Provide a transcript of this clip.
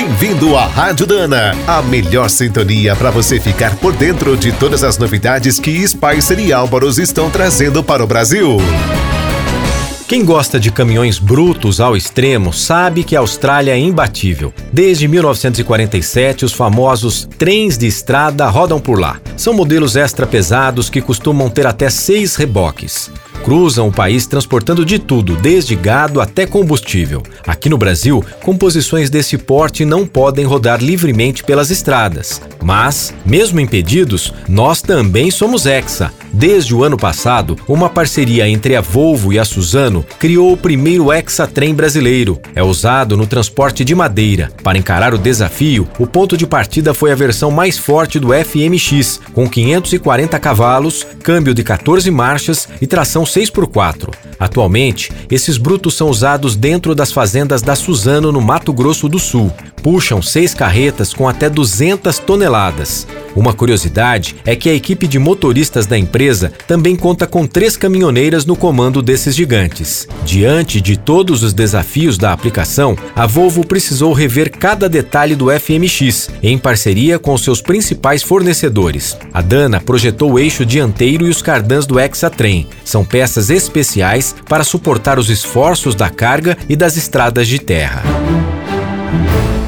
Bem-vindo à Rádio Dana, a melhor sintonia para você ficar por dentro de todas as novidades que Spicer e Álvaros estão trazendo para o Brasil. Quem gosta de caminhões brutos ao extremo sabe que a Austrália é imbatível. Desde 1947, os famosos trens de estrada rodam por lá. São modelos extra pesados que costumam ter até seis reboques cruzam o país transportando de tudo, desde gado até combustível. Aqui no Brasil, composições desse porte não podem rodar livremente pelas estradas. Mas, mesmo impedidos, nós também somos Hexa. Desde o ano passado, uma parceria entre a Volvo e a Suzano criou o primeiro Hexa-trem brasileiro. É usado no transporte de madeira. Para encarar o desafio, o ponto de partida foi a versão mais forte do FMX, com 540 cavalos, câmbio de 14 marchas e tração 6x4. Atualmente, esses brutos são usados dentro das fazendas da Suzano, no Mato Grosso do Sul. Puxam seis carretas com até 200 toneladas. Uma curiosidade é que a equipe de motoristas da empresa também conta com três caminhoneiras no comando desses gigantes. Diante de todos os desafios da aplicação, a Volvo precisou rever cada detalhe do FMX, em parceria com seus principais fornecedores. A Dana projetou o eixo dianteiro e os cardãs do Exatrem. São peças especiais para suportar os esforços da carga e das estradas de terra.